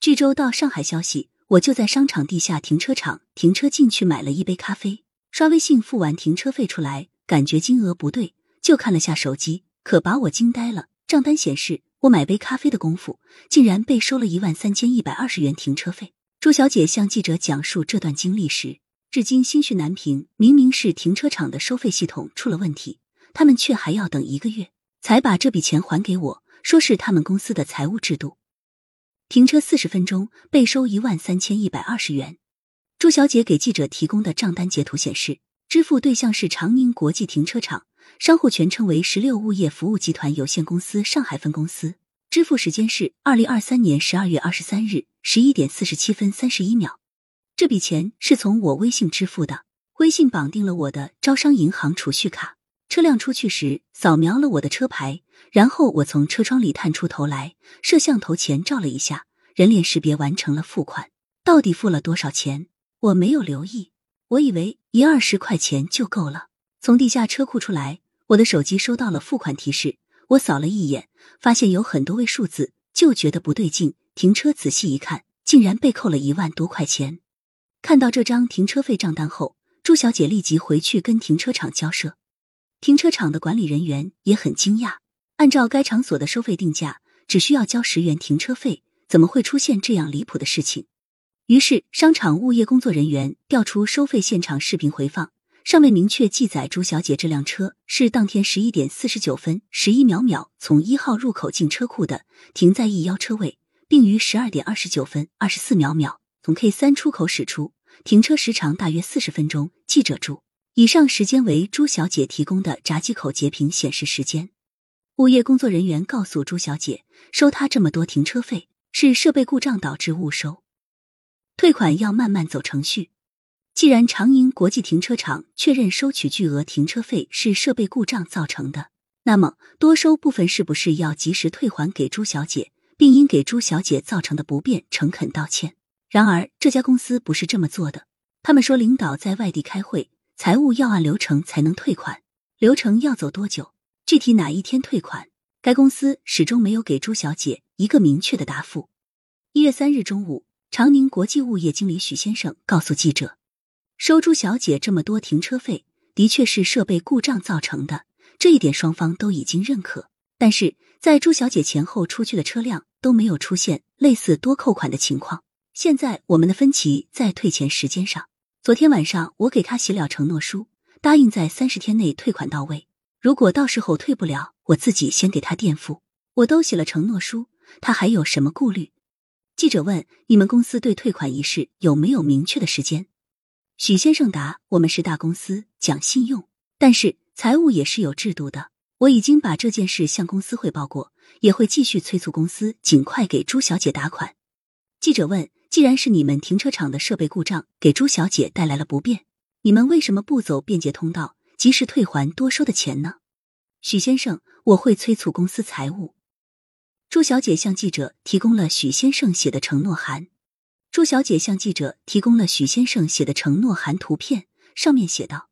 据周到上海消息，我就在商场地下停车场停车进去买了一杯咖啡，刷微信付完停车费出来，感觉金额不对，就看了下手机，可把我惊呆了。账单显示，我买杯咖啡的功夫，竟然被收了一万三千一百二十元停车费。朱小姐向记者讲述这段经历时，至今心绪难平。明明是停车场的收费系统出了问题，他们却还要等一个月才把这笔钱还给我，说是他们公司的财务制度。停车四十分钟被收一万三千一百二十元。朱小姐给记者提供的账单截图显示，支付对象是长宁国际停车场，商户全称为十六物业服务集团有限公司上海分公司。支付时间是二零二三年十二月二十三日十一点四十七分三十一秒。这笔钱是从我微信支付的，微信绑定了我的招商银行储蓄卡。车辆出去时扫描了我的车牌。然后我从车窗里探出头来，摄像头前照了一下，人脸识别完成了付款。到底付了多少钱？我没有留意，我以为一二十块钱就够了。从地下车库出来，我的手机收到了付款提示，我扫了一眼，发现有很多位数字，就觉得不对劲。停车仔细一看，竟然被扣了一万多块钱。看到这张停车费账单后，朱小姐立即回去跟停车场交涉。停车场的管理人员也很惊讶。按照该场所的收费定价，只需要交十元停车费，怎么会出现这样离谱的事情？于是，商场物业工作人员调出收费现场视频回放，尚未明确记载朱小姐这辆车是当天十一点四十九分十一秒秒从一号入口进车库的，停在 E 幺车位，并于十二点二十九分二十四秒秒从 K 三出口驶出，停车时长大约四十分钟。记者注：以上时间为朱小姐提供的闸机口截屏显示时间。物业工作人员告诉朱小姐，收她这么多停车费是设备故障导致误收，退款要慢慢走程序。既然长盈国际停车场确认收取巨额停车费是设备故障造成的，那么多收部分是不是要及时退还给朱小姐，并因给朱小姐造成的不便诚恳道歉？然而这家公司不是这么做的，他们说领导在外地开会，财务要按流程才能退款，流程要走多久？具体哪一天退款？该公司始终没有给朱小姐一个明确的答复。一月三日中午，长宁国际物业经理许先生告诉记者，收朱小姐这么多停车费，的确是设备故障造成的，这一点双方都已经认可。但是在朱小姐前后出去的车辆都没有出现类似多扣款的情况。现在我们的分歧在退钱时间上。昨天晚上我给他写了承诺书，答应在三十天内退款到位。如果到时候退不了，我自己先给他垫付。我都写了承诺书，他还有什么顾虑？记者问：“你们公司对退款一事有没有明确的时间？”许先生答：“我们是大公司，讲信用，但是财务也是有制度的。我已经把这件事向公司汇报过，也会继续催促公司尽快给朱小姐打款。”记者问：“既然是你们停车场的设备故障给朱小姐带来了不便，你们为什么不走便捷通道？”及时退还多收的钱呢，许先生，我会催促公司财务。朱小姐向记者提供了许先生写的承诺函。朱小姐向记者提供了许先生写的承诺函图片，上面写道：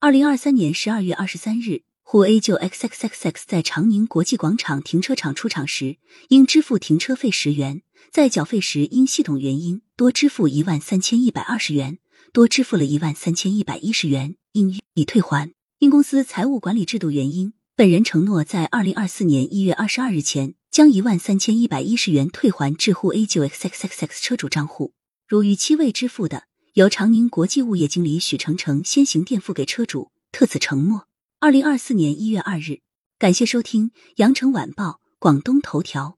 二零二三年十二月二十三日，沪 A 九 XXXX 在长宁国际广场停车场出厂时，应支付停车费十元，在缴费时因系统原因多支付一万三千一百二十元，多支付了一万三千一百一十元。应已退还。因公司财务管理制度原因，本人承诺在二零二四年一月二十二日前将一万三千一百一十元退还至沪 A 九 XXXX 车主账户。如逾期未支付的，由长宁国际物业经理许成成先行垫付给车主，特此承诺。二零二四年一月二日，感谢收听羊城晚报广东头条。